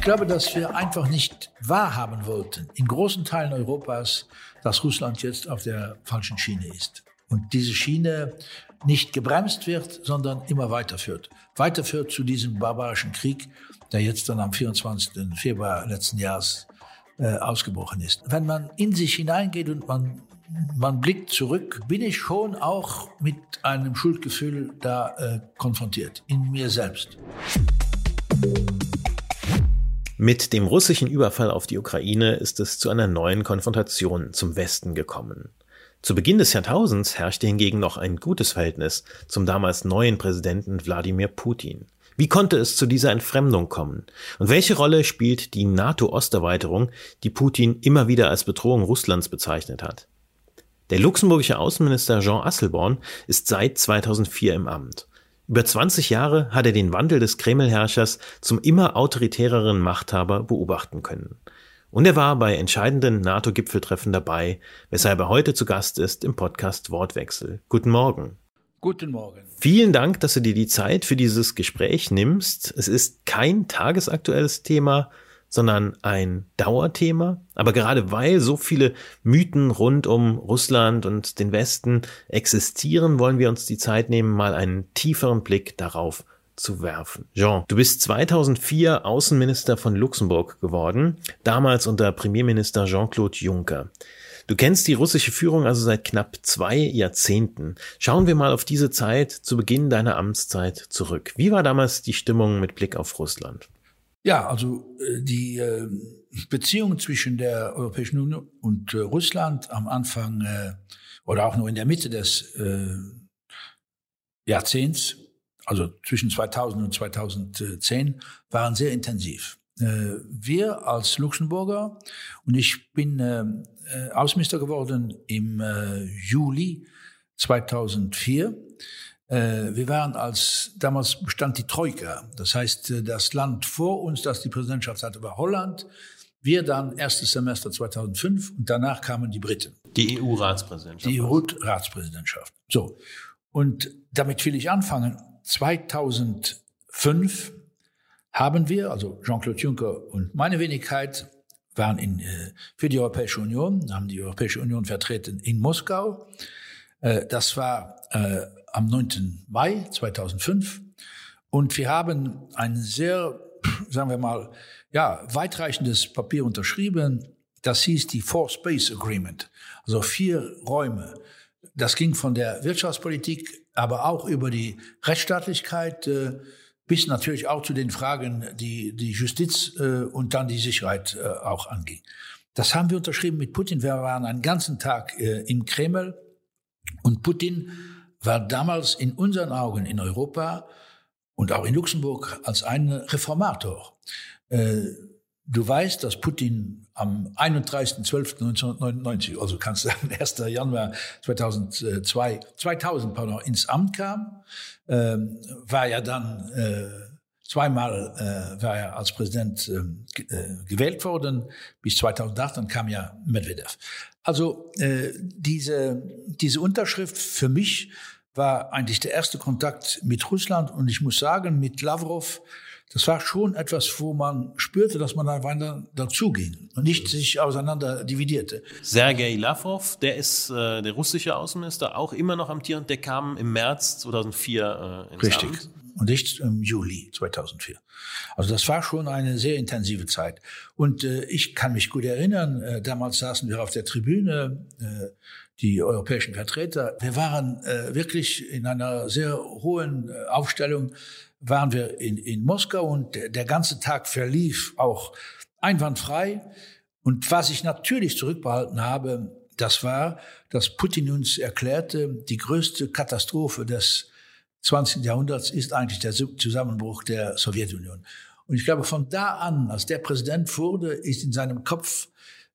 Ich glaube, dass wir einfach nicht wahrhaben wollten, in großen Teilen Europas, dass Russland jetzt auf der falschen Schiene ist. Und diese Schiene nicht gebremst wird, sondern immer weiterführt. Weiterführt zu diesem barbarischen Krieg, der jetzt dann am 24. Februar letzten Jahres äh, ausgebrochen ist. Wenn man in sich hineingeht und man, man blickt zurück, bin ich schon auch mit einem Schuldgefühl da äh, konfrontiert, in mir selbst. Mit dem russischen Überfall auf die Ukraine ist es zu einer neuen Konfrontation zum Westen gekommen. Zu Beginn des Jahrtausends herrschte hingegen noch ein gutes Verhältnis zum damals neuen Präsidenten Wladimir Putin. Wie konnte es zu dieser Entfremdung kommen? Und welche Rolle spielt die NATO-Osterweiterung, die Putin immer wieder als Bedrohung Russlands bezeichnet hat? Der luxemburgische Außenminister Jean Asselborn ist seit 2004 im Amt. Über 20 Jahre hat er den Wandel des Kreml-Herrschers zum immer autoritäreren Machthaber beobachten können. Und er war bei entscheidenden NATO-Gipfeltreffen dabei, weshalb er heute zu Gast ist im Podcast Wortwechsel. Guten Morgen. Guten Morgen. Vielen Dank, dass du dir die Zeit für dieses Gespräch nimmst. Es ist kein tagesaktuelles Thema, sondern ein Dauerthema. Aber gerade weil so viele Mythen rund um Russland und den Westen existieren, wollen wir uns die Zeit nehmen, mal einen tieferen Blick darauf zu werfen. Jean, du bist 2004 Außenminister von Luxemburg geworden, damals unter Premierminister Jean-Claude Juncker. Du kennst die russische Führung also seit knapp zwei Jahrzehnten. Schauen wir mal auf diese Zeit zu Beginn deiner Amtszeit zurück. Wie war damals die Stimmung mit Blick auf Russland? Ja, also äh, die äh, Beziehung zwischen der Europäischen Union und äh, Russland am Anfang oder auch nur in der Mitte des Jahrzehnts, also zwischen 2000 und 2010, waren sehr intensiv. Wir als Luxemburger, und ich bin Außenminister geworden im Juli 2004, äh, wir waren als, damals bestand die Troika. Das heißt, äh, das Land vor uns, das die Präsidentschaft hatte, war Holland. Wir dann erstes Semester 2005 und danach kamen die Briten. Die EU-Ratspräsidentschaft. Die EU-Ratspräsidentschaft. So. Und damit will ich anfangen. 2005 haben wir, also Jean-Claude Juncker und meine Wenigkeit, waren in, äh, für die Europäische Union, haben die Europäische Union vertreten in Moskau. Das war am 9. Mai 2005. Und wir haben ein sehr, sagen wir mal, ja, weitreichendes Papier unterschrieben. Das hieß die Four Space Agreement. Also vier Räume. Das ging von der Wirtschaftspolitik, aber auch über die Rechtsstaatlichkeit, äh, bis natürlich auch zu den Fragen, die die Justiz äh, und dann die Sicherheit äh, auch anging. Das haben wir unterschrieben mit Putin. Wir waren einen ganzen Tag im Kreml und Putin war damals in unseren Augen in Europa und auch in Luxemburg als ein Reformator. Äh, du weißt, dass Putin am 31.12.1999, also kannst du sagen 1. Januar 2002, 2000 pardon, ins Amt kam, ähm, war ja dann äh, zweimal äh, war er als Präsident ähm, gewählt worden bis 2008, dann kam ja Medvedev. Also diese, diese Unterschrift für mich war eigentlich der erste Kontakt mit Russland und ich muss sagen, mit Lavrov, das war schon etwas, wo man spürte, dass man da weiter dazuging und nicht sich auseinander dividierte. Sergei Lavrov, der ist äh, der russische Außenminister, auch immer noch amtierend, der kam im März 2004 äh, ins Richtig. Amt und nicht im Juli 2004. Also das war schon eine sehr intensive Zeit. Und äh, ich kann mich gut erinnern, äh, damals saßen wir auf der Tribüne, äh, die europäischen Vertreter. Wir waren äh, wirklich in einer sehr hohen äh, Aufstellung, waren wir in, in Moskau und der, der ganze Tag verlief auch einwandfrei. Und was ich natürlich zurückbehalten habe, das war, dass Putin uns erklärte, die größte Katastrophe des 20. Jahrhunderts ist eigentlich der Zusammenbruch der Sowjetunion. Und ich glaube, von da an, als der Präsident wurde, ist in seinem Kopf,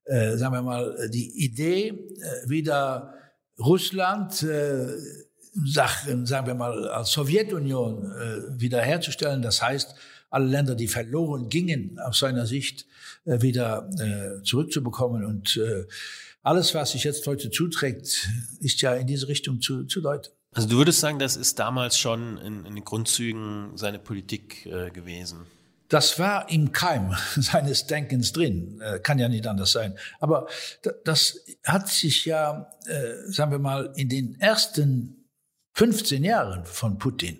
äh, sagen wir mal, die Idee, äh, wieder Russland, äh, Sachen, sagen wir mal, als Sowjetunion äh, wiederherzustellen. Das heißt, alle Länder, die verloren gingen, aus seiner Sicht äh, wieder äh, zurückzubekommen. Und äh, alles, was sich jetzt heute zuträgt, ist ja in diese Richtung zu, zu deuten. Also du würdest sagen, das ist damals schon in, in den Grundzügen seine Politik äh, gewesen? Das war im Keim seines Denkens drin, äh, kann ja nicht anders sein. Aber das hat sich ja, äh, sagen wir mal, in den ersten 15 Jahren von Putin,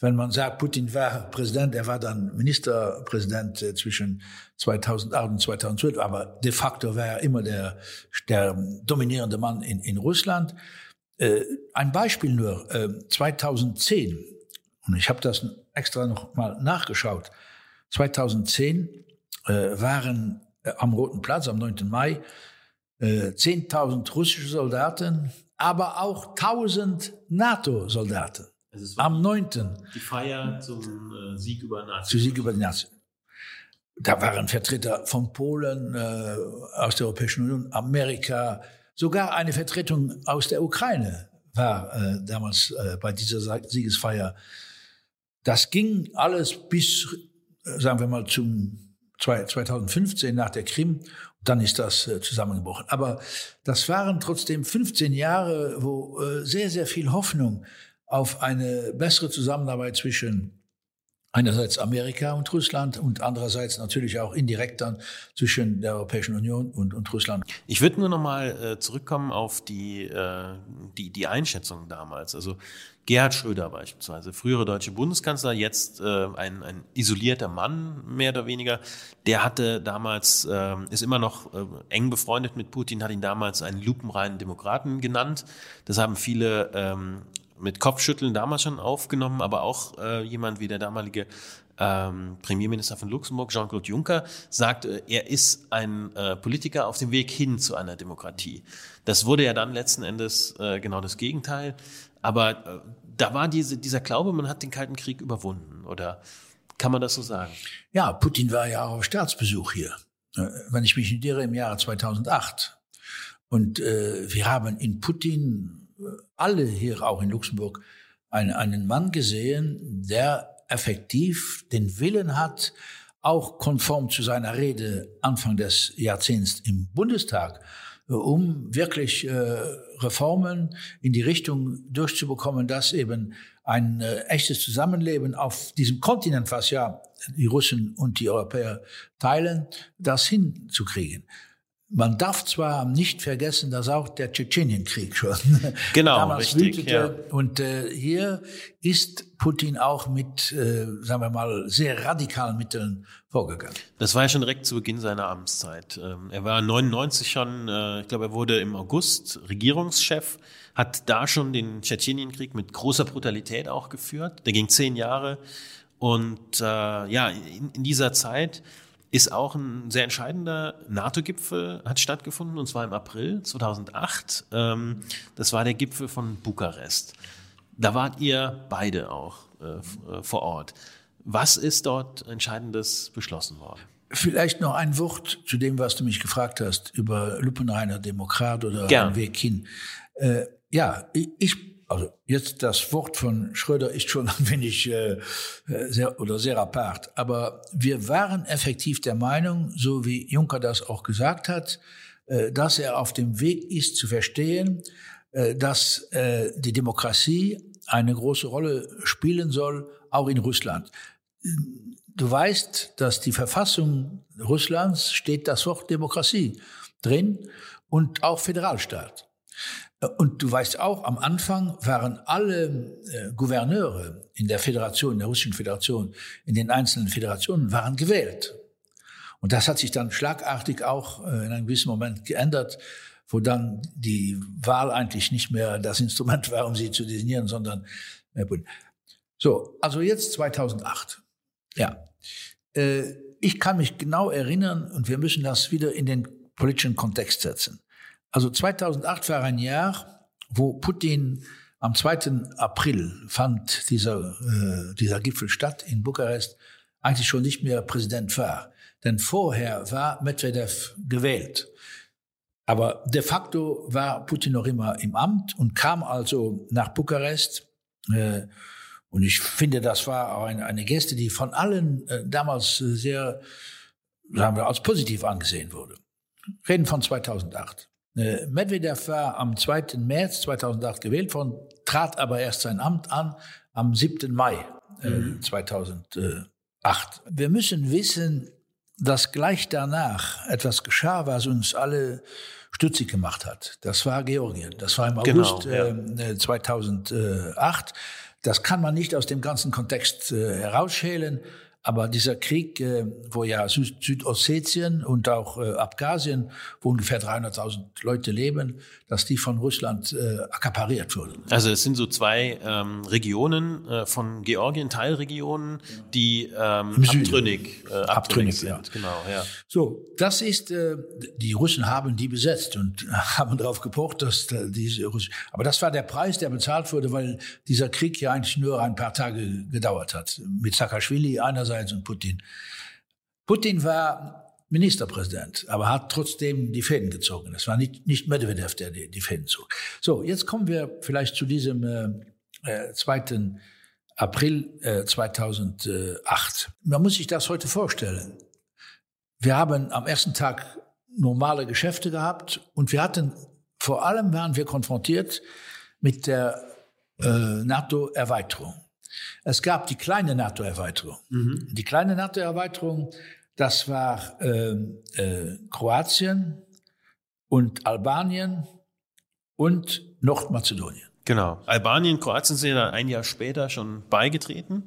wenn man sagt, Putin war Präsident, er war dann Ministerpräsident äh, zwischen 2008 und 2012, aber de facto war er immer der, der dominierende Mann in, in Russland. Ein Beispiel nur, 2010, und ich habe das extra noch mal nachgeschaut, 2010 äh, waren äh, am Roten Platz am 9. Mai äh, 10.000 russische Soldaten, aber auch 1.000 NATO-Soldaten. Am 9. Die Feier zum äh, Sieg über Nazis. Zum Sieg über die Nazis. Da waren Vertreter von Polen, äh, aus der Europäischen Union, Amerika, sogar eine Vertretung aus der Ukraine war äh, damals äh, bei dieser Siegesfeier. Das ging alles bis sagen wir mal, zum 2015 nach der Krim. Dann ist das äh, zusammengebrochen. Aber das waren trotzdem 15 Jahre, wo äh, sehr, sehr viel Hoffnung auf eine bessere Zusammenarbeit zwischen einerseits Amerika und Russland und andererseits natürlich auch indirekt dann zwischen der Europäischen Union und, und Russland. Ich würde nur noch mal äh, zurückkommen auf die, äh, die, die Einschätzung damals. Also Gerhard Schröder beispielsweise, frühere deutsche Bundeskanzler, jetzt äh, ein, ein isolierter Mann mehr oder weniger, der hatte damals, äh, ist immer noch äh, eng befreundet mit Putin, hat ihn damals einen lupenreinen Demokraten genannt. Das haben viele ähm, mit Kopfschütteln damals schon aufgenommen, aber auch äh, jemand wie der damalige ähm, Premierminister von Luxemburg, Jean-Claude Juncker, sagt, äh, er ist ein äh, Politiker auf dem Weg hin zu einer Demokratie. Das wurde ja dann letzten Endes äh, genau das Gegenteil. Aber äh, da war diese, dieser Glaube, man hat den Kalten Krieg überwunden. Oder kann man das so sagen? Ja, Putin war ja auch auf Staatsbesuch hier. Äh, wenn ich mich nicht irre, im Jahre 2008. Und wir haben in Putin alle hier auch in Luxemburg einen, einen Mann gesehen, der effektiv den Willen hat, auch konform zu seiner Rede Anfang des Jahrzehnts im Bundestag, äh, um wirklich äh, Reformen in die Richtung durchzubekommen, dass eben ein äh, echtes Zusammenleben auf diesem Kontinent, was ja die Russen und die Europäer teilen, das hinzukriegen. Man darf zwar nicht vergessen, dass auch der Tschetschenienkrieg schon genau, damals richtig, wütete. Ja. Und äh, hier ist Putin auch mit, äh, sagen wir mal, sehr radikalen Mitteln vorgegangen. Das war ja schon direkt zu Beginn seiner Amtszeit. Ähm, er war 99 schon, äh, ich glaube, er wurde im August Regierungschef, hat da schon den Tschetschenienkrieg mit großer Brutalität auch geführt. Der ging zehn Jahre. Und äh, ja, in, in dieser Zeit ist auch ein sehr entscheidender NATO-Gipfel hat stattgefunden und zwar im April 2008. Ähm, das war der Gipfel von Bukarest. Da wart ihr beide auch äh, äh, vor Ort. Was ist dort Entscheidendes beschlossen worden? Vielleicht noch ein Wort zu dem, was du mich gefragt hast über Lupenreiner Demokrat oder Gern. Weg hin. Äh, ja, ich also jetzt das Wort von Schröder ist schon ein wenig äh, sehr oder sehr apart, aber wir waren effektiv der Meinung, so wie Juncker das auch gesagt hat, äh, dass er auf dem Weg ist zu verstehen, äh, dass äh, die Demokratie eine große Rolle spielen soll, auch in Russland. Du weißt, dass die Verfassung Russlands steht das Wort Demokratie drin und auch Föderalstaat. Und du weißt auch, am Anfang waren alle äh, Gouverneure in der Föderation, in der Russischen Föderation, in den einzelnen Föderationen, waren gewählt. Und das hat sich dann schlagartig auch äh, in einem gewissen Moment geändert, wo dann die Wahl eigentlich nicht mehr das Instrument war, um sie zu designieren, sondern äh, so, also jetzt 2008. Ja, äh, ich kann mich genau erinnern und wir müssen das wieder in den politischen Kontext setzen. Also 2008 war ein Jahr, wo Putin am 2. April fand dieser, äh, dieser Gipfel statt in Bukarest, eigentlich schon nicht mehr Präsident war. Denn vorher war Medvedev gewählt. Aber de facto war Putin noch immer im Amt und kam also nach Bukarest. Äh, und ich finde, das war auch eine, eine Geste, die von allen äh, damals sehr, sagen wir, als positiv angesehen wurde. Reden von 2008. Äh, Medvedev war am 2. März 2008 gewählt worden, trat aber erst sein Amt an am 7. Mai äh, mhm. 2008. Wir müssen wissen, dass gleich danach etwas geschah, was uns alle stutzig gemacht hat. Das war Georgien. Das war im genau, August genau, ja. äh, 2008. Das kann man nicht aus dem ganzen Kontext äh, herausschälen. Aber dieser Krieg, äh, wo ja Süd Südossetien und auch äh, Abkhazien, wo ungefähr 300.000 Leute leben, dass die von Russland äh, akkapariert wurden. Also es sind so zwei ähm, Regionen äh, von Georgien, Teilregionen, die ähm, abtrünnig, äh, abtrünnig, abtrünnig sind. Ja. Genau, ja. So, das ist, äh, die Russen haben die besetzt und haben darauf gepocht, dass diese Russen, aber das war der Preis, der bezahlt wurde, weil dieser Krieg ja eigentlich nur ein paar Tage gedauert hat. Mit Saakashvili einerseits einerseits und Putin. Putin war Ministerpräsident, aber hat trotzdem die Fäden gezogen. Es war nicht, nicht Medvedev, der die, die Fäden zog. So, jetzt kommen wir vielleicht zu diesem äh, 2. Äh, April äh, 2008. Man muss sich das heute vorstellen. Wir haben am ersten Tag normale Geschäfte gehabt und wir hatten, vor allem waren wir konfrontiert mit der äh, NATO-Erweiterung. Es gab die kleine NATO-Erweiterung. Mhm. Die kleine NATO-Erweiterung, das war äh, äh, Kroatien und Albanien und Nordmazedonien. Genau. Albanien, Kroatien sind ja ein Jahr später schon beigetreten.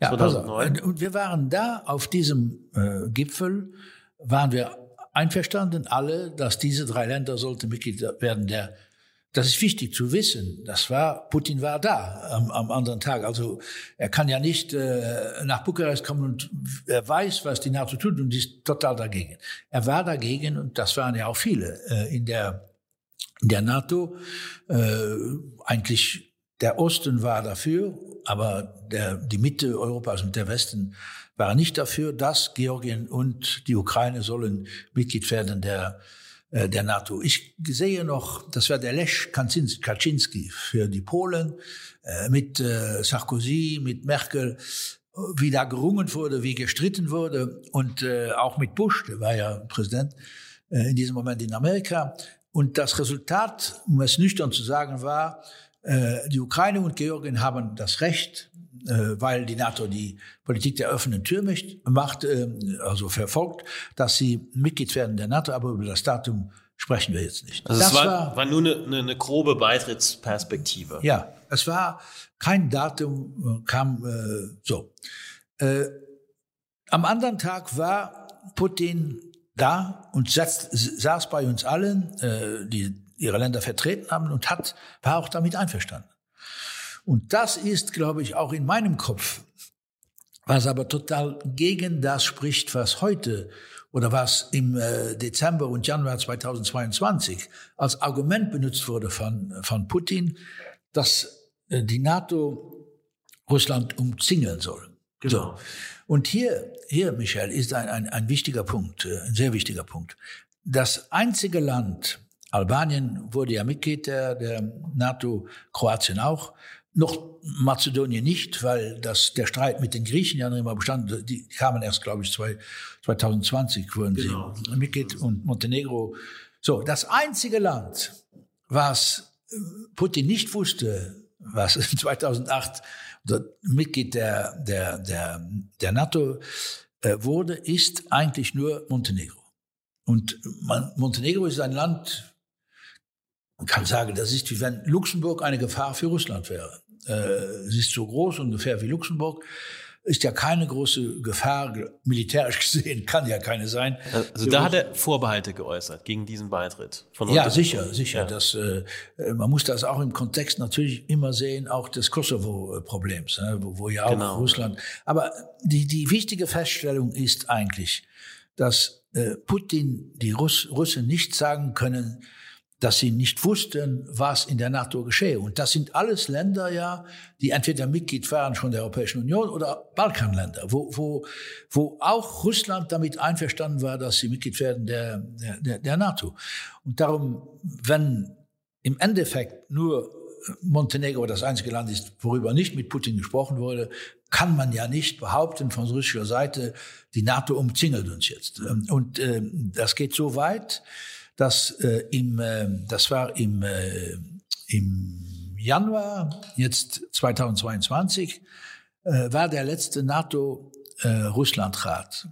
Ja, 2009. Also, und wir waren da auf diesem äh, Gipfel, waren wir einverstanden alle, dass diese drei Länder sollten Mitglied werden der das ist wichtig zu wissen. Das war, Putin war da am, am anderen Tag. Also er kann ja nicht äh, nach Bukarest kommen und er weiß, was die NATO tut und ist total dagegen. Er war dagegen und das waren ja auch viele äh, in der in der NATO. Äh, eigentlich der Osten war dafür, aber der, die Mitte Europas und der Westen waren nicht dafür, dass Georgien und die Ukraine sollen Mitglied werden der der NATO. Ich sehe noch, das war der Lech Kaczynski für die Polen, äh, mit äh, Sarkozy, mit Merkel, wie da gerungen wurde, wie gestritten wurde und auch mit Bush, der war ja Präsident in diesem Moment in Amerika. Und das Resultat, um es nüchtern zu sagen, war, die Ukraine und Georgien haben das Recht, weil die NATO die Politik der offenen Tür macht, also verfolgt, dass sie Mitglied werden der NATO, aber über das Datum sprechen wir jetzt nicht. Also das es war, war, war nur eine, eine, grobe Beitrittsperspektive. Ja, es war kein Datum, äh, kam äh, so. Äh, am anderen Tag war Putin da und saß, saß bei uns allen, äh, die ihre Länder vertreten haben und hat, war auch damit einverstanden. Und das ist, glaube ich, auch in meinem Kopf, was aber total gegen das spricht, was heute oder was im äh, Dezember und Januar 2022 als Argument benutzt wurde von, von Putin, dass äh, die NATO Russland umzingeln soll. Genau. So. Und hier, hier, Michael, ist ein, ein, ein wichtiger Punkt, äh, ein sehr wichtiger Punkt. Das einzige Land, Albanien wurde ja Mitglied der, der NATO, Kroatien auch, noch Mazedonien nicht, weil das, der Streit mit den Griechen ja noch immer bestand. Die kamen erst, glaube ich, zwei, 2020 wurden genau. sie Mitglied und Montenegro. So, das einzige Land, was äh, Putin nicht wusste, was 2008 Mitglied der, der, der, der NATO äh, wurde, ist eigentlich nur Montenegro. Und Montenegro ist ein Land, man kann sagen, das ist wie wenn Luxemburg eine Gefahr für Russland wäre äh, sie ist so groß ungefähr wie Luxemburg, ist ja keine große Gefahr, militärisch gesehen, kann ja keine sein. Also da hat er Vorbehalte geäußert gegen diesen Beitritt. Von ja, sicher, sicher. Ja. Das, äh, man muss das auch im Kontext natürlich immer sehen, auch des Kosovo-Problems, ne, wo, wo ja auch genau. Russland. Aber die, die wichtige Feststellung ist eigentlich, dass äh, Putin die Russ, Russen nicht sagen können, dass sie nicht wussten, was in der NATO geschehe. Und das sind alles Länder ja, die entweder Mitglied waren schon der Europäischen Union oder Balkanländer, wo, wo, wo auch Russland damit einverstanden war, dass sie Mitglied werden der, der, der NATO. Und darum, wenn im Endeffekt nur Montenegro das einzige Land ist, worüber nicht mit Putin gesprochen wurde, kann man ja nicht behaupten von russischer Seite, die NATO umzingelt uns jetzt. Und äh, das geht so weit, dass äh, im, äh, das war im, äh, im Januar, jetzt 2022, äh, war der letzte NATO NATO-Russland-Rat,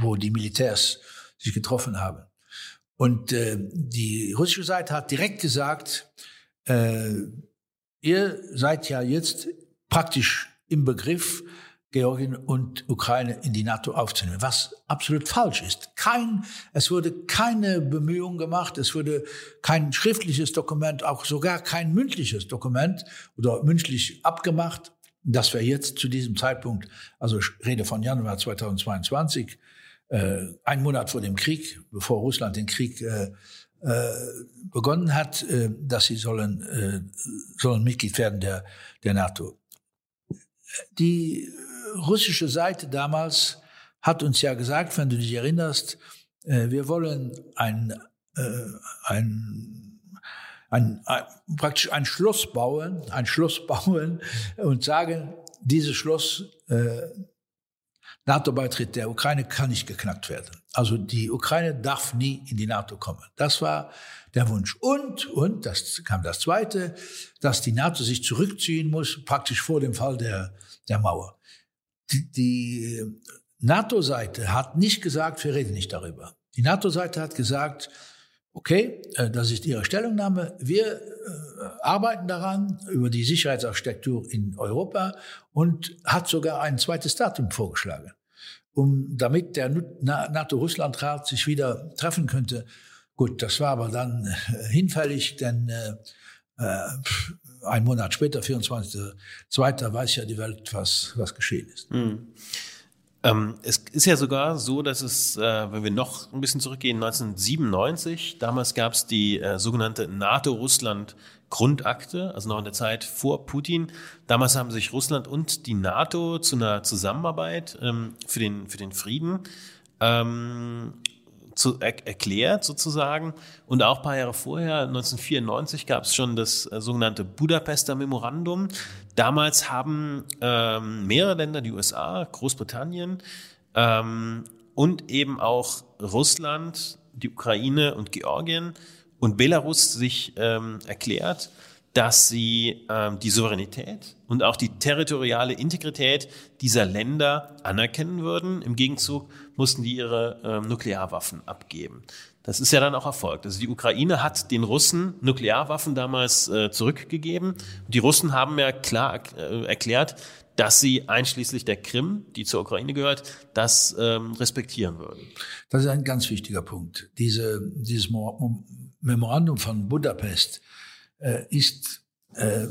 wo die Militärs sich getroffen haben. Und äh, die russische Seite hat direkt gesagt, äh, ihr seid ja jetzt praktisch im Begriff, Georgien und Ukraine in die NATO aufzunehmen, was absolut falsch ist. Kein, es wurde keine Bemühung gemacht, es wurde kein schriftliches Dokument, auch sogar kein mündliches Dokument oder mündlich abgemacht, dass wir jetzt zu diesem Zeitpunkt, also ich rede von Januar 2022, äh, ein Monat vor dem Krieg, bevor Russland den Krieg äh, äh, begonnen hat, äh, dass sie sollen, äh, sollen Mitglied werden der, der NATO. Die russische Seite damals hat uns ja gesagt, wenn du dich erinnerst, äh, wir wollen ein, äh, ein, ein, ein, praktisch ein Schloss bauen, ein Schloss bauen und sagen, dieses Schloss, äh, NATO-Beitritt der Ukraine kann nicht geknackt werden. Also die Ukraine darf nie in die NATO kommen. Das war der Wunsch. Und, und, das kam das Zweite, dass die NATO sich zurückziehen muss, praktisch vor dem Fall der, der Mauer die, die NATO-Seite hat nicht gesagt, wir reden nicht darüber. Die NATO-Seite hat gesagt, okay, äh, das ist Ihre Stellungnahme. Wir äh, arbeiten daran über die Sicherheitsarchitektur in Europa und hat sogar ein zweites Datum vorgeschlagen, um damit der NATO-Russland-Rat sich wieder treffen könnte. Gut, das war aber dann äh, hinfällig, denn äh, ein Monat später, 24.2., weiß ja die Welt, was, was geschehen ist. Mhm. Ähm, es ist ja sogar so, dass es, äh, wenn wir noch ein bisschen zurückgehen, 1997, damals gab es die äh, sogenannte NATO-Russland-Grundakte, also noch in der Zeit vor Putin. Damals haben sich Russland und die NATO zu einer Zusammenarbeit ähm, für, den, für den Frieden ähm, zu, er, erklärt sozusagen. Und auch ein paar Jahre vorher, 1994, gab es schon das äh, sogenannte Budapester Memorandum. Damals haben ähm, mehrere Länder, die USA, Großbritannien ähm, und eben auch Russland, die Ukraine und Georgien und Belarus sich ähm, erklärt, dass sie ähm, die Souveränität und auch die territoriale Integrität dieser Länder anerkennen würden. Im Gegenzug mussten die ihre ähm, Nuklearwaffen abgeben. Das ist ja dann auch erfolgt. Also die Ukraine hat den Russen Nuklearwaffen damals äh, zurückgegeben. Die Russen haben ja klar äh, erklärt, dass sie einschließlich der Krim, die zur Ukraine gehört, das ähm, respektieren würden. Das ist ein ganz wichtiger Punkt. Diese, dieses Memorandum von Budapest äh, ist äh,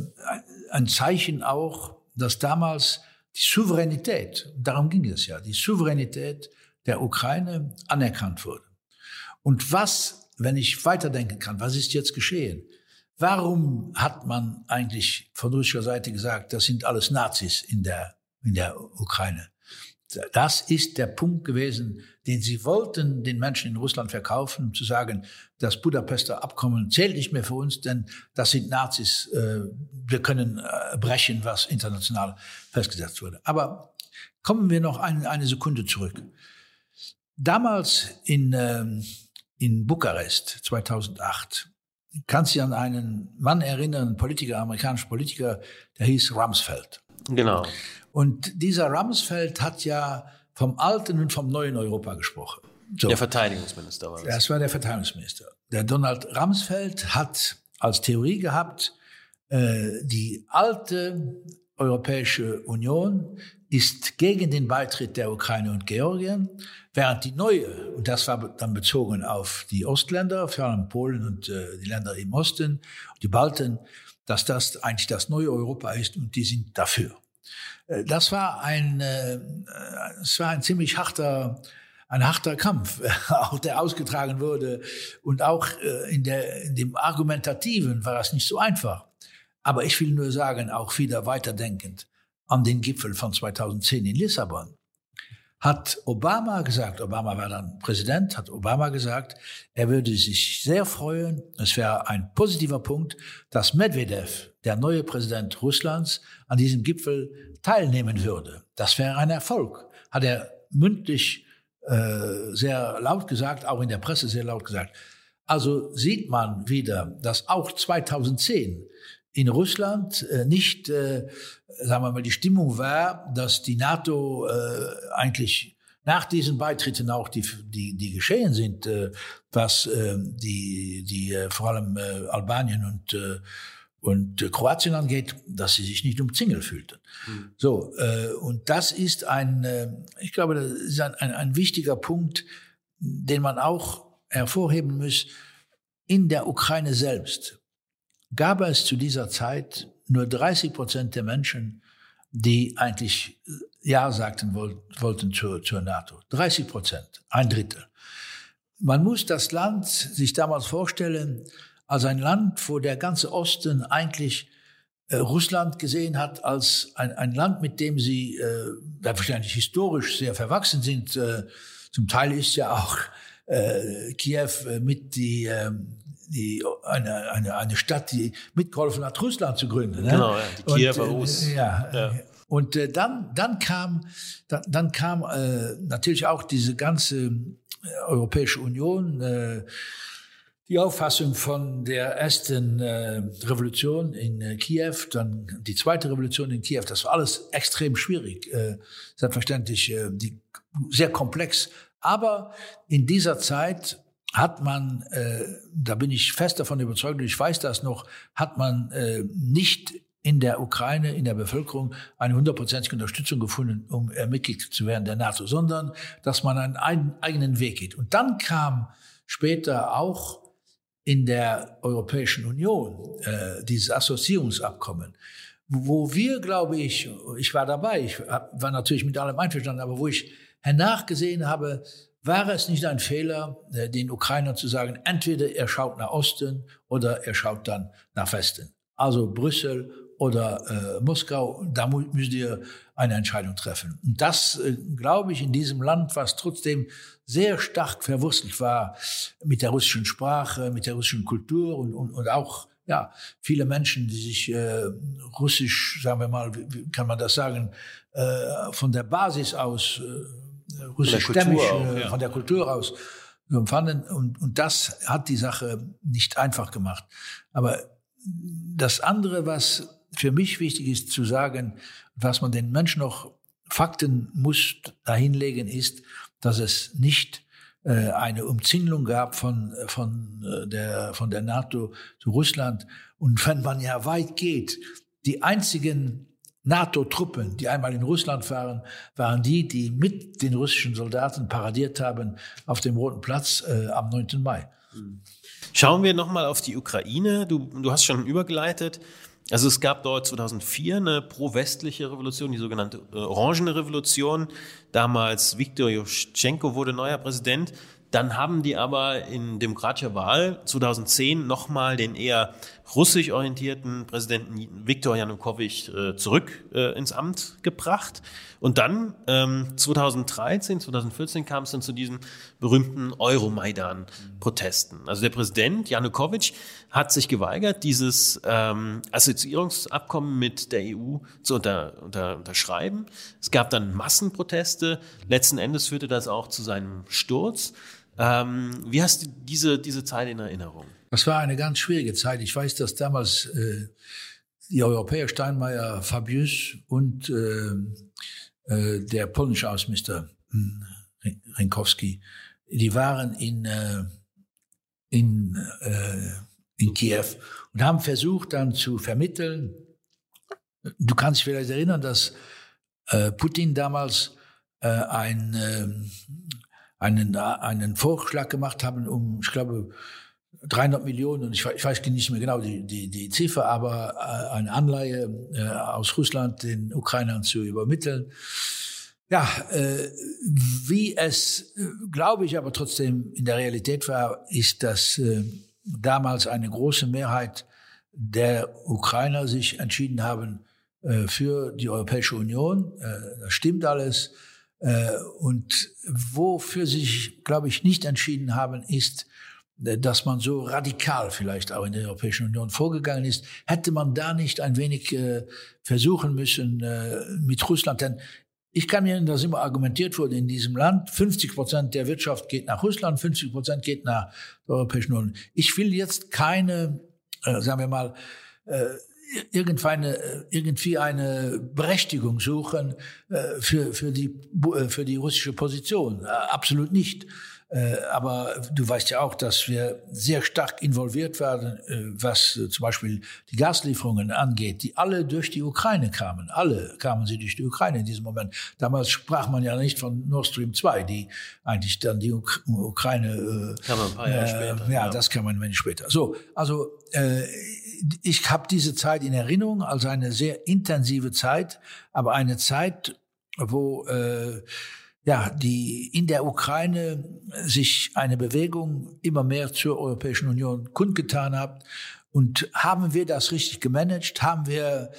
ein Zeichen auch, dass damals die Souveränität, darum ging es ja, die Souveränität der Ukraine anerkannt wurde. Und was, wenn ich weiterdenken kann, was ist jetzt geschehen? Warum hat man eigentlich von russischer Seite gesagt, das sind alles Nazis in der, in der Ukraine? Das ist der Punkt gewesen, den sie wollten den Menschen in Russland verkaufen, zu sagen, das Budapester Abkommen zählt nicht mehr für uns, denn das sind Nazis. Äh, wir können äh, brechen, was international festgesetzt wurde. Aber kommen wir noch eine Sekunde zurück. Damals in, ähm, in Bukarest 2008 kannst du dich an einen Mann erinnern, einen Politiker, amerikanischen Politiker, der hieß Rumsfeld. Genau. Und dieser Rumsfeld hat ja vom alten und vom neuen Europa gesprochen. So. Der Verteidigungsminister war das. Das war der Verteidigungsminister. Der Donald Rumsfeld hat als Theorie gehabt, äh, die alte Europäische Union ist gegen den Beitritt der Ukraine und Georgien, während die neue, und das war dann bezogen auf die Ostländer, vor allem Polen und äh, die Länder im Osten, die Balten, dass das eigentlich das neue Europa ist und die sind dafür. Äh, das war ein, äh, es war ein ziemlich harter, ein harter Kampf, auch der ausgetragen wurde. Und auch äh, in, der, in dem Argumentativen war das nicht so einfach. Aber ich will nur sagen, auch wieder weiterdenkend an den Gipfel von 2010 in Lissabon hat Obama gesagt, Obama war dann Präsident, hat Obama gesagt, er würde sich sehr freuen, es wäre ein positiver Punkt, dass Medvedev, der neue Präsident Russlands, an diesem Gipfel teilnehmen würde. Das wäre ein Erfolg, hat er mündlich äh, sehr laut gesagt, auch in der Presse sehr laut gesagt. Also sieht man wieder, dass auch 2010 in Russland äh, nicht, äh, sagen wir mal, die Stimmung war, dass die NATO äh, eigentlich nach diesen Beitritten auch die, die, die geschehen sind, was die, die vor allem Albanien und und Kroatien angeht, dass sie sich nicht umzingelt fühlten. Mhm. So äh, und das ist ein, äh, ich glaube, das ist ein, ein, ein wichtiger Punkt, den man auch hervorheben muss. In der Ukraine selbst gab es zu dieser Zeit nur 30 Prozent der Menschen, die eigentlich Ja sagten wollten zur, zur NATO. 30 Prozent, ein Drittel. Man muss das Land sich damals vorstellen als ein Land, wo der ganze Osten eigentlich äh, Russland gesehen hat als ein, ein Land, mit dem sie äh, wahrscheinlich historisch sehr verwachsen sind. Äh, zum Teil ist ja auch äh, Kiew äh, mit die, äh, die eine, eine, eine Stadt, die mitgeholfen hat, Russland zu gründen. Ne? Genau, ja, die Kiewer und, Rus. Äh, ja, ja. Und äh, dann, dann kam, dann, dann kam äh, natürlich auch diese ganze äh, Europäische Union, äh, die Auffassung von der ersten äh, Revolution in äh, Kiew, dann die zweite Revolution in Kiew, das war alles extrem schwierig, äh, selbstverständlich äh, die, sehr komplex. Aber in dieser Zeit hat man, äh, da bin ich fest davon überzeugt, und ich weiß das noch, hat man äh, nicht in der Ukraine, in der Bevölkerung eine hundertprozentige Unterstützung gefunden, um äh, Mitglied zu werden der NATO, sondern dass man einen eigenen Weg geht. Und dann kam später auch in der Europäischen Union, äh, dieses Assoziierungsabkommen, wo wir, glaube ich, ich war dabei, ich war natürlich mit allem einverstanden, aber wo ich hernachgesehen habe, war es nicht ein Fehler, äh, den Ukrainern zu sagen, entweder er schaut nach Osten oder er schaut dann nach Westen. Also Brüssel oder äh, Moskau, da müsst ihr eine Entscheidung treffen. Und das, äh, glaube ich, in diesem Land, was trotzdem sehr stark verwurzelt war mit der russischen Sprache, mit der russischen Kultur und, und, und auch ja, viele Menschen, die sich äh, russisch, sagen wir mal, wie, kann man das sagen, äh, von der Basis aus, äh, russischstämmig, ja. von der Kultur aus empfanden. Und, und das hat die Sache nicht einfach gemacht. Aber das andere, was für mich wichtig ist zu sagen, was man den Menschen noch Fakten muss dahinlegen, ist, dass es nicht äh, eine Umzingelung gab von, von, äh, der, von der NATO zu Russland. Und wenn man ja weit geht, die einzigen NATO-Truppen, die einmal in Russland waren, waren die, die mit den russischen Soldaten paradiert haben auf dem Roten Platz äh, am 9. Mai. Schauen wir nochmal auf die Ukraine. Du, du hast schon übergeleitet. Also es gab dort 2004 eine pro-westliche Revolution, die sogenannte äh, Orangene Revolution. Damals Viktor Juschenko wurde neuer Präsident. Dann haben die aber in demokratischer Wahl 2010 nochmal den eher russisch orientierten Präsidenten Viktor Janukowitsch äh, zurück äh, ins Amt gebracht. Und dann ähm, 2013, 2014 kam es dann zu diesen berühmten Euromaidan-Protesten. Also der Präsident Janukowitsch hat sich geweigert, dieses ähm, Assoziierungsabkommen mit der EU zu unter, unter, unterschreiben. Es gab dann Massenproteste. Letzten Endes führte das auch zu seinem Sturz. Ähm, wie hast du diese, diese Zeit in Erinnerung? Das war eine ganz schwierige Zeit. Ich weiß, dass damals äh, die Europäer Steinmeier, Fabius und äh, äh, der polnische Außenminister äh, Rinkowski, die waren in, äh, in, äh, in Kiew und haben versucht dann zu vermitteln. Du kannst dich vielleicht erinnern, dass äh, Putin damals äh, ein äh, einen, einen Vorschlag gemacht haben, um, ich glaube, 300 Millionen, und ich, ich weiß nicht mehr genau die, die, die Ziffer, aber äh, eine Anleihe äh, aus Russland den Ukrainern zu übermitteln. Ja, äh, wie es, äh, glaube ich, aber trotzdem in der Realität war, ist, dass äh, damals eine große Mehrheit der Ukrainer sich entschieden haben äh, für die Europäische Union. Äh, das stimmt alles. Und wofür sie sich, glaube ich, nicht entschieden haben, ist, dass man so radikal vielleicht auch in der Europäischen Union vorgegangen ist, hätte man da nicht ein wenig äh, versuchen müssen äh, mit Russland. Denn ich kann mir, dass immer argumentiert wurde in diesem Land, 50 Prozent der Wirtschaft geht nach Russland, 50 Prozent geht nach der Europäischen Union. Ich will jetzt keine, äh, sagen wir mal, äh, irgendeine, irgendwie eine Berechtigung suchen äh, für, für, die, äh, für die russische Position. Äh, absolut nicht. Äh, aber du weißt ja auch, dass wir sehr stark involviert werden, äh, was äh, zum Beispiel die Gaslieferungen angeht, die alle durch die Ukraine kamen. Alle kamen sie durch die Ukraine in diesem Moment. Damals sprach man ja nicht von Nord Stream 2, die eigentlich dann die Uk Ukraine. Kann man ein paar Jahre später. Ja, ja, das kann man ein wenig später. So, also äh, ich habe diese Zeit in Erinnerung als eine sehr intensive Zeit, aber eine Zeit, wo äh, ja, die in der Ukraine sich eine Bewegung immer mehr zur Europäischen Union kundgetan hat. Und haben wir das richtig gemanagt? Haben wir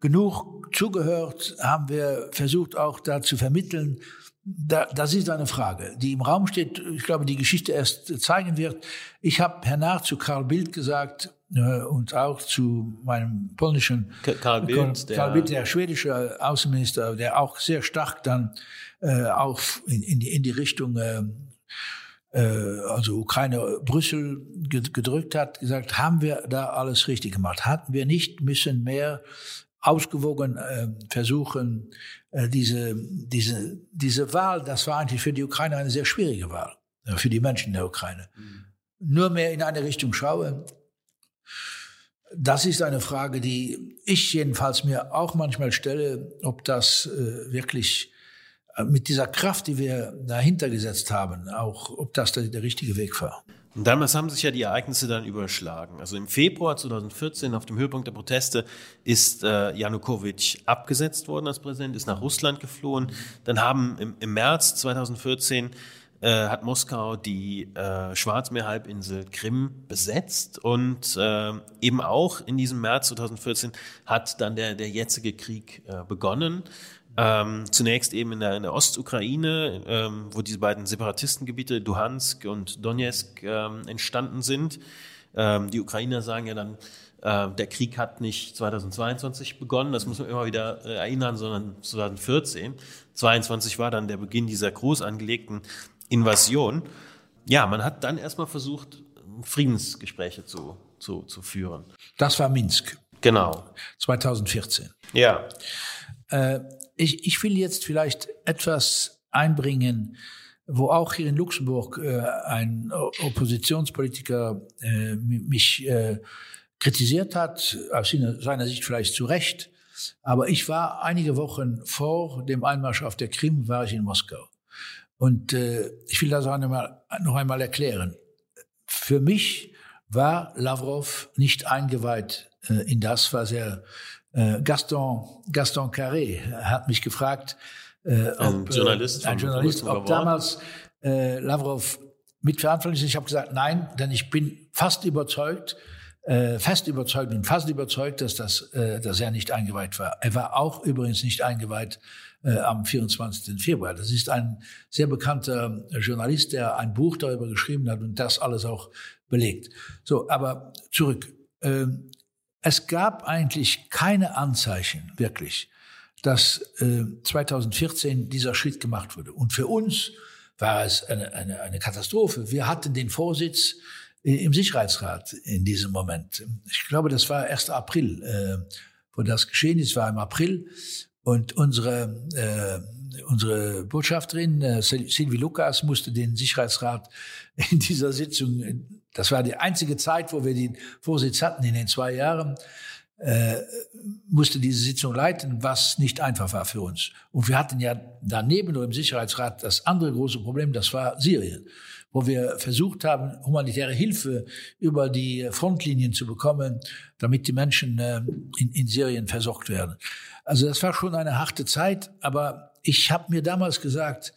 genug zugehört? Haben wir versucht auch da zu vermitteln? Da, das ist eine Frage, die im Raum steht. Ich glaube, die Geschichte erst zeigen wird. Ich habe hernach zu Karl Bildt gesagt äh, und auch zu meinem polnischen Karl Bildt, der, Karl Bildt, der schwedische Außenminister, der auch sehr stark dann äh, auch in, in, die, in die Richtung äh, äh, also Ukraine Brüssel gedrückt hat, gesagt, haben wir da alles richtig gemacht? Hatten wir nicht müssen mehr ausgewogen äh, versuchen, äh, diese, diese, diese Wahl, das war eigentlich für die Ukraine eine sehr schwierige Wahl, äh, für die Menschen der Ukraine. Mhm. Nur mehr in eine Richtung schaue. Das ist eine Frage, die ich jedenfalls mir auch manchmal stelle, ob das äh, wirklich mit dieser Kraft, die wir dahinter gesetzt haben, auch ob das der, der richtige Weg war. Und damals haben sich ja die Ereignisse dann überschlagen. Also im Februar 2014, auf dem Höhepunkt der Proteste, ist äh, Janukowitsch abgesetzt worden als Präsident, ist nach Russland geflohen. Dann haben im, im März 2014 äh, hat Moskau die äh, Schwarzmeerhalbinsel Krim besetzt und äh, eben auch in diesem März 2014 hat dann der, der jetzige Krieg äh, begonnen. Ähm, zunächst eben in der, in der Ostukraine, ähm, wo diese beiden Separatistengebiete Duhansk und Donetsk ähm, entstanden sind. Ähm, die Ukrainer sagen ja dann, äh, der Krieg hat nicht 2022 begonnen, das muss man immer wieder äh, erinnern, sondern 2014. 22 war dann der Beginn dieser groß angelegten Invasion. Ja, man hat dann erstmal versucht, Friedensgespräche zu, zu, zu führen. Das war Minsk. Genau. 2014. Ja. Äh, ich, ich will jetzt vielleicht etwas einbringen, wo auch hier in Luxemburg äh, ein Oppositionspolitiker äh, mich äh, kritisiert hat, aus seiner Sicht vielleicht zu Recht. Aber ich war einige Wochen vor dem Einmarsch auf der Krim, war ich in Moskau. Und äh, ich will das auch einmal, noch einmal erklären. Für mich war Lavrov nicht eingeweiht äh, in das, was er äh, Gaston, Gaston Carré hat mich gefragt, äh, ob, ein Journalist, äh, ein Journalist ob damals äh, Lavrov mitverantwortlich ist. Ich habe gesagt, nein, denn ich bin fast überzeugt, äh, fest überzeugt und fast überzeugt, dass, das, äh, dass er nicht eingeweiht war. Er war auch übrigens nicht eingeweiht äh, am 24. Februar. Das ist ein sehr bekannter Journalist, der ein Buch darüber geschrieben hat und das alles auch belegt. So, aber zurück. Ähm, es gab eigentlich keine Anzeichen, wirklich, dass äh, 2014 dieser Schritt gemacht wurde. Und für uns war es eine, eine, eine Katastrophe. Wir hatten den Vorsitz äh, im Sicherheitsrat in diesem Moment. Ich glaube, das war 1. April, äh, wo das geschehen ist, war im April. Und unsere, äh, unsere Botschafterin äh, Sylvie Lukas musste den Sicherheitsrat in dieser Sitzung das war die einzige Zeit, wo wir den Vorsitz hatten in den zwei Jahren. Äh, musste diese Sitzung leiten, was nicht einfach war für uns. Und wir hatten ja daneben nur im Sicherheitsrat das andere große Problem, das war Syrien, wo wir versucht haben, humanitäre Hilfe über die Frontlinien zu bekommen, damit die Menschen äh, in, in Syrien versorgt werden. Also das war schon eine harte Zeit, aber ich habe mir damals gesagt,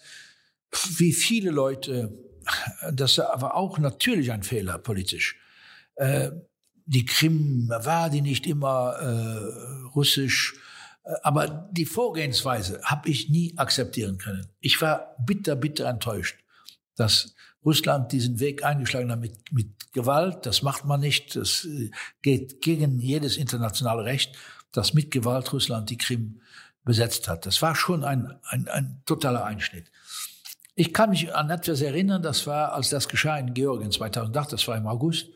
wie viele Leute das war auch natürlich ein Fehler politisch. Äh, die Krim war die nicht immer äh, russisch, äh, aber die Vorgehensweise habe ich nie akzeptieren können. Ich war bitter, bitter enttäuscht, dass Russland diesen Weg eingeschlagen hat mit, mit Gewalt. Das macht man nicht. Das äh, geht gegen jedes internationale Recht, dass mit Gewalt Russland die Krim besetzt hat. Das war schon ein, ein, ein totaler Einschnitt. Ich kann mich an etwas erinnern, das war, als das geschah in Georgien 2008, das war im August.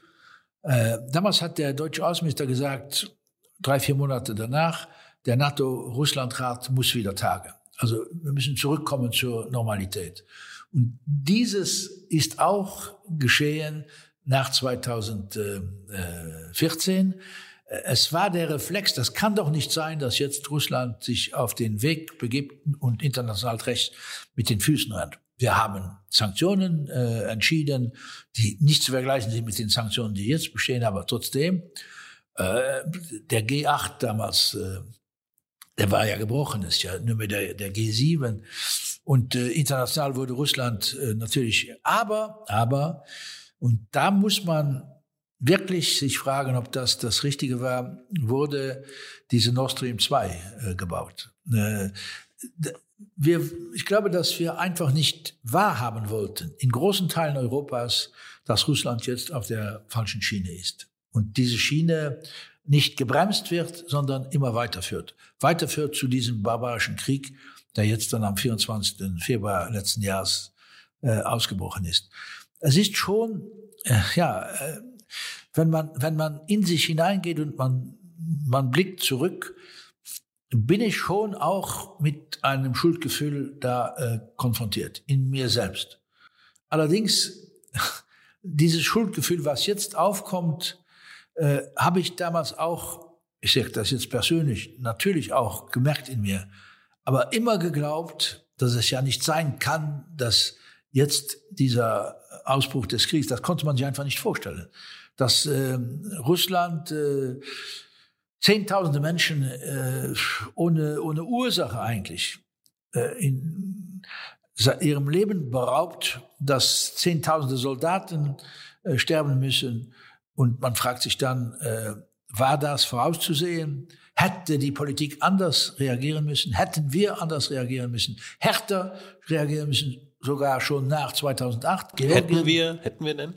Äh, damals hat der deutsche Außenminister gesagt, drei, vier Monate danach, der NATO-Russland-Rat muss wieder tagen. Also wir müssen zurückkommen zur Normalität. Und dieses ist auch geschehen nach 2014. Es war der Reflex, das kann doch nicht sein, dass jetzt Russland sich auf den Weg begibt und internationales Recht mit den Füßen rennt. Wir haben Sanktionen äh, entschieden, die nicht zu vergleichen sind mit den Sanktionen, die jetzt bestehen, aber trotzdem, äh, der G8 damals, äh, der war ja gebrochen, ist ja nur mehr der, der G7. Und äh, international wurde Russland äh, natürlich, aber, aber, und da muss man wirklich sich fragen, ob das das Richtige war, wurde diese Nord Stream 2 äh, gebaut. Äh, wir, ich glaube, dass wir einfach nicht wahrhaben wollten, in großen Teilen Europas, dass Russland jetzt auf der falschen Schiene ist. Und diese Schiene nicht gebremst wird, sondern immer weiterführt. Weiterführt zu diesem barbarischen Krieg, der jetzt dann am 24. Februar letzten Jahres äh, ausgebrochen ist. Es ist schon, äh, ja, äh, wenn man, wenn man in sich hineingeht und man, man blickt zurück, bin ich schon auch mit einem Schuldgefühl da äh, konfrontiert, in mir selbst. Allerdings, dieses Schuldgefühl, was jetzt aufkommt, äh, habe ich damals auch, ich sage das jetzt persönlich, natürlich auch gemerkt in mir, aber immer geglaubt, dass es ja nicht sein kann, dass jetzt dieser Ausbruch des Kriegs, das konnte man sich einfach nicht vorstellen, dass äh, Russland äh, Zehntausende Menschen äh, ohne, ohne Ursache eigentlich äh, in ihrem Leben beraubt, dass Zehntausende Soldaten äh, sterben müssen. Und man fragt sich dann, äh, war das vorauszusehen? Hätte die Politik anders reagieren müssen? Hätten wir anders reagieren müssen? Härter reagieren müssen? Sogar schon nach 2008? Hätten wir, hätten wir denn?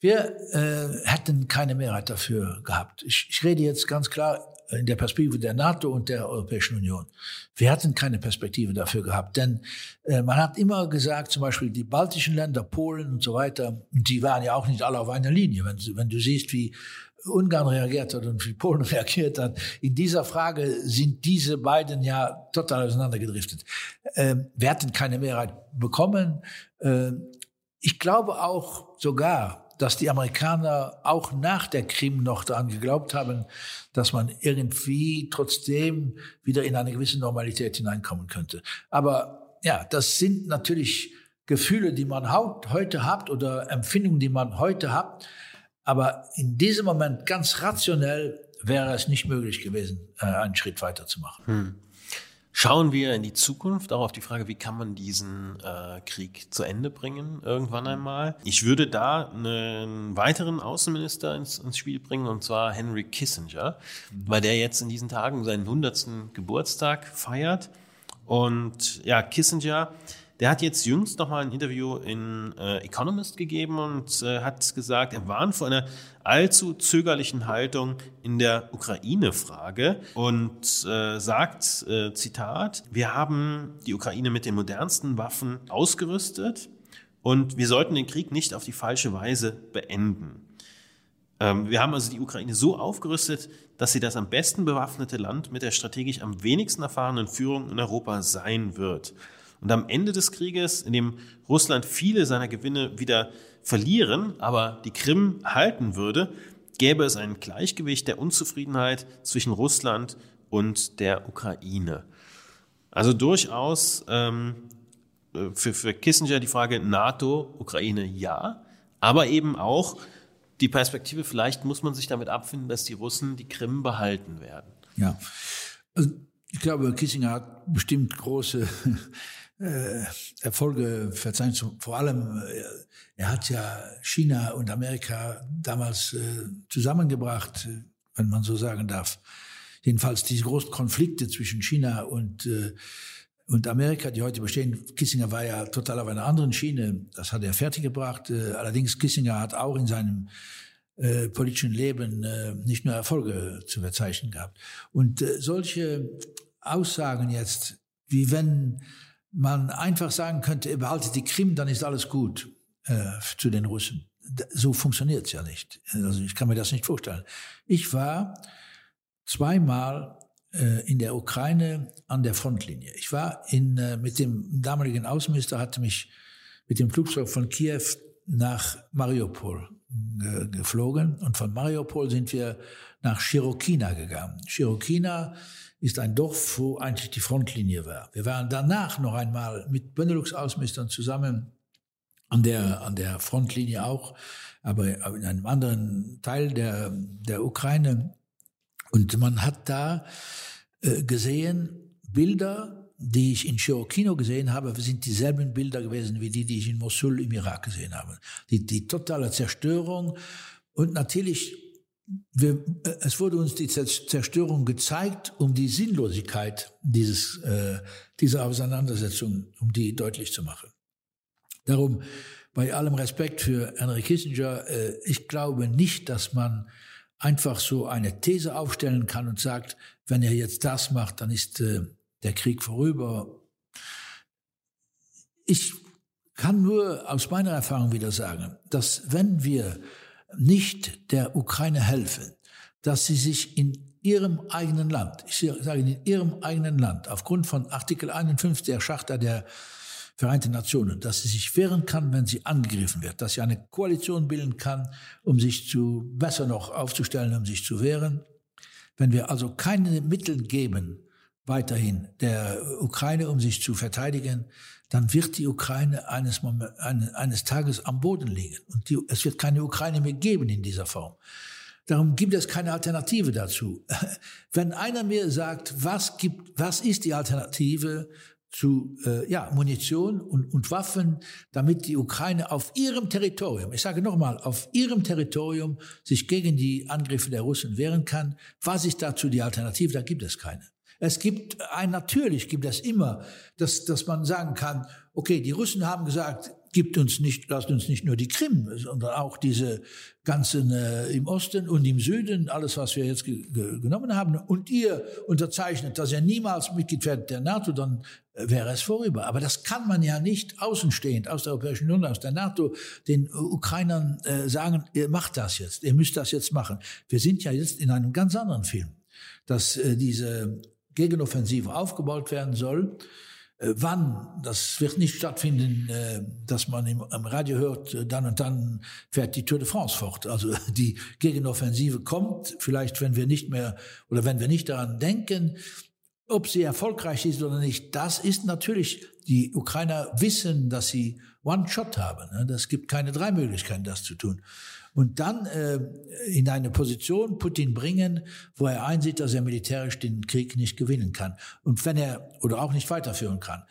Wir äh, hätten keine Mehrheit dafür gehabt. Ich, ich rede jetzt ganz klar in der Perspektive der NATO und der Europäischen Union. Wir hatten keine Perspektive dafür gehabt, denn äh, man hat immer gesagt, zum Beispiel die baltischen Länder, Polen und so weiter, die waren ja auch nicht alle auf einer Linie. Wenn, wenn du siehst, wie Ungarn reagiert hat und wie Polen reagiert hat, in dieser Frage sind diese beiden ja total auseinandergedriftet. Äh, wir hatten keine Mehrheit bekommen. Äh, ich glaube auch sogar, dass die Amerikaner auch nach der Krim noch daran geglaubt haben, dass man irgendwie trotzdem wieder in eine gewisse Normalität hineinkommen könnte. Aber ja, das sind natürlich Gefühle, die man heute hat oder Empfindungen, die man heute hat. Aber in diesem Moment ganz rationell wäre es nicht möglich gewesen, äh, einen Schritt weiter zu machen. Hm. Schauen wir in die Zukunft, auch auf die Frage, wie kann man diesen äh, Krieg zu Ende bringen, irgendwann einmal. Ich würde da einen weiteren Außenminister ins, ins Spiel bringen, und zwar Henry Kissinger, mhm. weil der jetzt in diesen Tagen seinen 100. Geburtstag feiert. Und ja, Kissinger der hat jetzt jüngst nochmal ein Interview in äh, Economist gegeben und äh, hat gesagt, er warnt vor einer allzu zögerlichen Haltung in der Ukraine-Frage und äh, sagt, äh, Zitat, wir haben die Ukraine mit den modernsten Waffen ausgerüstet und wir sollten den Krieg nicht auf die falsche Weise beenden. Ähm, wir haben also die Ukraine so aufgerüstet, dass sie das am besten bewaffnete Land mit der strategisch am wenigsten erfahrenen Führung in Europa sein wird. Und am Ende des Krieges, in dem Russland viele seiner Gewinne wieder verlieren, aber die Krim halten würde, gäbe es ein Gleichgewicht der Unzufriedenheit zwischen Russland und der Ukraine. Also durchaus ähm, für, für Kissinger die Frage NATO, Ukraine ja, aber eben auch die Perspektive, vielleicht muss man sich damit abfinden, dass die Russen die Krim behalten werden. Ja, also ich glaube, Kissinger hat bestimmt große äh, Erfolge verzeichnet. Vor allem, äh, er hat ja China und Amerika damals äh, zusammengebracht, wenn man so sagen darf. Jedenfalls diese großen Konflikte zwischen China und und Amerika, die heute bestehen, Kissinger war ja total auf einer anderen Schiene. Das hat er fertiggebracht. Allerdings Kissinger hat auch in seinem äh, politischen Leben äh, nicht nur Erfolge zu verzeichnen gehabt. Und äh, solche Aussagen jetzt, wie wenn man einfach sagen könnte, behaltet die Krim, dann ist alles gut äh, zu den Russen. So funktioniert es ja nicht. Also ich kann mir das nicht vorstellen. Ich war zweimal äh, in der Ukraine an der Frontlinie. Ich war in, äh, mit dem damaligen Außenminister, hatte mich mit dem Flugzeug von Kiew nach Mariupol äh, geflogen und von Mariupol sind wir nach Chirokina gegangen. Chirokina ist ein Dorf, wo eigentlich die Frontlinie war. Wir waren danach noch einmal mit Benelux-Außenministern zusammen an der, an der Frontlinie auch, aber in einem anderen Teil der, der Ukraine. Und man hat da äh, gesehen Bilder, die ich in Chirokino gesehen habe, sind dieselben Bilder gewesen wie die, die ich in Mosul im Irak gesehen habe. Die, die totale Zerstörung und natürlich wir, äh, es wurde uns die Zerstörung gezeigt, um die Sinnlosigkeit dieses, äh, dieser Auseinandersetzung, um die deutlich zu machen. Darum, bei allem Respekt für Henry Kissinger, äh, ich glaube nicht, dass man einfach so eine These aufstellen kann und sagt, wenn er jetzt das macht, dann ist äh, der Krieg vorüber. Ich kann nur aus meiner Erfahrung wieder sagen, dass wenn wir nicht der Ukraine helfen, dass sie sich in ihrem eigenen Land, ich sage in ihrem eigenen Land, aufgrund von Artikel 51 der Charta der Vereinten Nationen, dass sie sich wehren kann, wenn sie angegriffen wird, dass sie eine Koalition bilden kann, um sich zu, besser noch aufzustellen, um sich zu wehren. Wenn wir also keine Mittel geben, weiterhin der Ukraine, um sich zu verteidigen, dann wird die Ukraine eines, Moment, eines Tages am Boden liegen. Und die, es wird keine Ukraine mehr geben in dieser Form. Darum gibt es keine Alternative dazu. Wenn einer mir sagt, was gibt, was ist die Alternative zu äh, ja, Munition und, und Waffen, damit die Ukraine auf ihrem Territorium, ich sage nochmal, auf ihrem Territorium sich gegen die Angriffe der Russen wehren kann. Was ist dazu die Alternative? Da gibt es keine. Es gibt ein, natürlich gibt es immer, dass, dass man sagen kann, okay, die Russen haben gesagt, gibt uns nicht, lasst uns nicht nur die Krim, sondern auch diese ganzen äh, im Osten und im Süden, alles, was wir jetzt ge ge genommen haben. Und ihr unterzeichnet, dass ihr niemals Mitglied werdet der NATO, dann äh, wäre es vorüber. Aber das kann man ja nicht außenstehend aus der Europäischen Union, aus der NATO, den Ukrainern äh, sagen, ihr macht das jetzt, ihr müsst das jetzt machen. Wir sind ja jetzt in einem ganz anderen Film, dass äh, diese Gegenoffensive aufgebaut werden soll. Äh, wann, das wird nicht stattfinden, äh, dass man im, im Radio hört, äh, dann und dann fährt die Tour de France fort. Also die Gegenoffensive kommt, vielleicht wenn wir nicht mehr oder wenn wir nicht daran denken, ob sie erfolgreich ist oder nicht, das ist natürlich, die Ukrainer wissen, dass sie One-Shot haben. Ne? Gibt keine drei Möglichkeiten, das zu tun. Und dann äh, in eine Position Putin bringen, wo er einsieht, dass er militärisch den Krieg nicht gewinnen kann. Und wenn er, oder auch nicht weiterführen kann.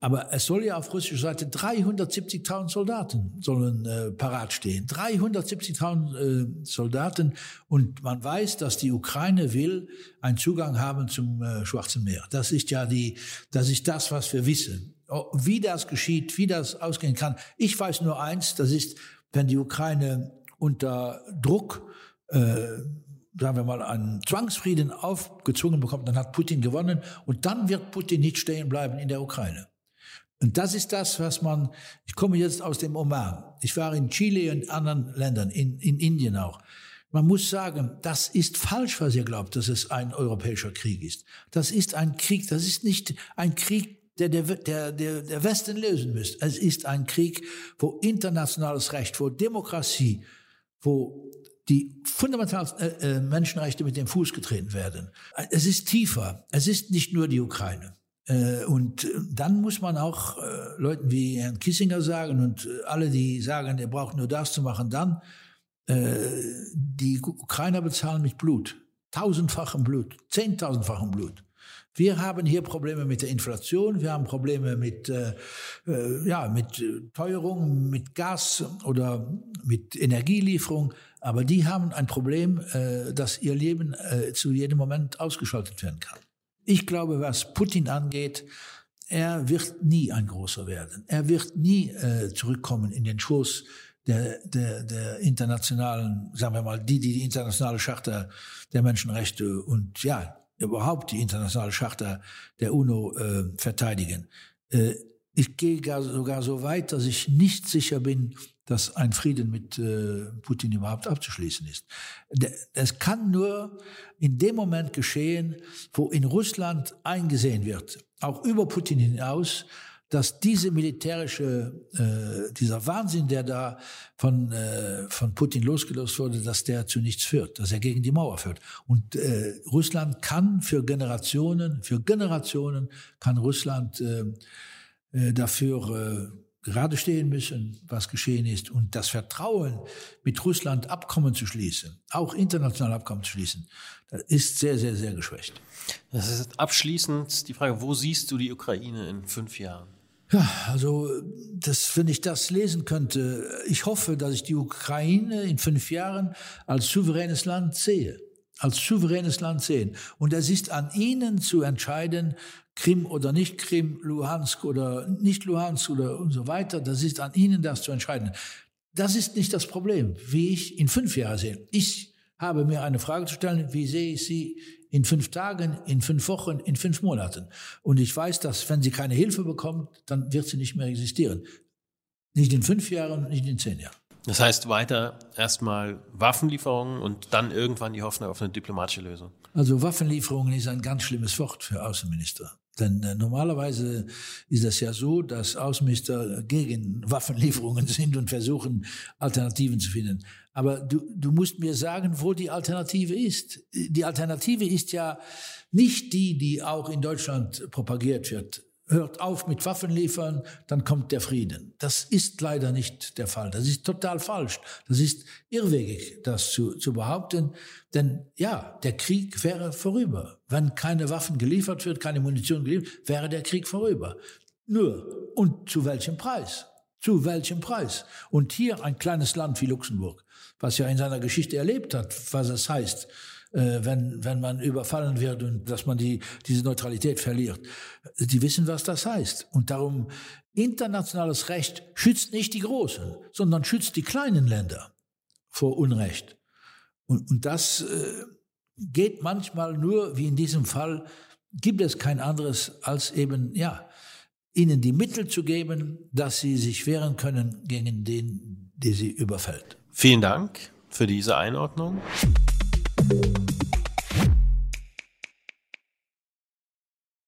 Aber es soll ja auf russischer Seite 370.000 Soldaten sollen äh, parat stehen. 370.000 äh, Soldaten. Und man weiß, dass die Ukraine will einen Zugang haben zum äh, Schwarzen Meer. Das ist ja die, das ist das, was wir wissen. Oh, wie das geschieht, wie das ausgehen kann. Ich weiß nur eins, das ist, wenn die Ukraine unter Druck äh, sagen wir mal, einen Zwangsfrieden aufgezwungen bekommt, dann hat Putin gewonnen und dann wird Putin nicht stehen bleiben in der Ukraine. Und das ist das, was man, ich komme jetzt aus dem Oman, ich war in Chile und anderen Ländern, in, in Indien auch. Man muss sagen, das ist falsch, was ihr glaubt, dass es ein europäischer Krieg ist. Das ist ein Krieg, das ist nicht ein Krieg, der der, der, der, Westen lösen müsste. Es ist ein Krieg, wo internationales Recht, wo Demokratie, wo die fundamentalen äh, äh, Menschenrechte mit dem Fuß getreten werden. Es ist tiefer. Es ist nicht nur die Ukraine. Äh, und äh, dann muss man auch äh, Leuten wie Herrn Kissinger sagen und alle, die sagen, er braucht nur das zu machen, dann die Ukrainer bezahlen mit Blut, tausendfachem Blut, zehntausendfachem Blut. Wir haben hier Probleme mit der Inflation, wir haben Probleme mit, äh, ja, mit Teuerung, mit Gas oder mit Energielieferung, aber die haben ein Problem, äh, dass ihr Leben äh, zu jedem Moment ausgeschaltet werden kann. Ich glaube, was Putin angeht, er wird nie ein großer werden. Er wird nie äh, zurückkommen in den Schoß der, der, der internationalen, sagen wir mal, die, die die internationale Charta der Menschenrechte und ja, überhaupt die internationale Charta der UNO äh, verteidigen. Äh, ich gehe sogar so weit, dass ich nicht sicher bin, dass ein Frieden mit äh, Putin überhaupt abzuschließen ist. Es kann nur in dem Moment geschehen, wo in Russland eingesehen wird, auch über Putin hinaus, dass diese militärische, äh, dieser Wahnsinn, der da von, äh, von Putin losgelöst wurde, dass der zu nichts führt, dass er gegen die Mauer führt. Und äh, Russland kann für Generationen, für Generationen kann Russland äh, äh, dafür äh, gerade stehen müssen, was geschehen ist und das Vertrauen, mit Russland Abkommen zu schließen, auch internationale Abkommen zu schließen, ist sehr, sehr, sehr geschwächt. Das ist abschließend die Frage, wo siehst du die Ukraine in fünf Jahren? Ja, also das, wenn ich das lesen könnte, ich hoffe, dass ich die Ukraine in fünf Jahren als souveränes Land sehe, als souveränes Land sehen. Und es ist an Ihnen zu entscheiden, Krim oder nicht Krim, Luhansk oder nicht Luhansk oder und so weiter. Das ist an Ihnen, das zu entscheiden. Das ist nicht das Problem, wie ich in fünf Jahren sehe. Ich habe mir eine Frage zu stellen, wie sehe ich sie in fünf Tagen, in fünf Wochen, in fünf Monaten. Und ich weiß, dass wenn sie keine Hilfe bekommt, dann wird sie nicht mehr existieren. Nicht in fünf Jahren, nicht in zehn Jahren. Das heißt weiter erstmal Waffenlieferungen und dann irgendwann die Hoffnung auf eine diplomatische Lösung. Also Waffenlieferungen ist ein ganz schlimmes Wort für Außenminister. Denn äh, normalerweise ist es ja so, dass Außenminister gegen Waffenlieferungen sind und versuchen, Alternativen zu finden. Aber du, du musst mir sagen, wo die Alternative ist. Die Alternative ist ja nicht die, die auch in Deutschland propagiert wird hört auf mit Waffen liefern, dann kommt der Frieden. Das ist leider nicht der Fall. Das ist total falsch. Das ist irrwegig, das zu, zu behaupten. Denn ja, der Krieg wäre vorüber. Wenn keine Waffen geliefert wird, keine Munition geliefert, wäre der Krieg vorüber. Nur, und zu welchem Preis? Zu welchem Preis? Und hier ein kleines Land wie Luxemburg, was ja in seiner Geschichte erlebt hat, was es heißt, wenn, wenn man überfallen wird und dass man die, diese Neutralität verliert. Die wissen, was das heißt. Und darum, internationales Recht schützt nicht die Großen, sondern schützt die kleinen Länder vor Unrecht. Und, und das äh, geht manchmal nur, wie in diesem Fall, gibt es kein anderes als eben, ja, ihnen die Mittel zu geben, dass sie sich wehren können gegen den, der sie überfällt. Vielen Dank für diese Einordnung.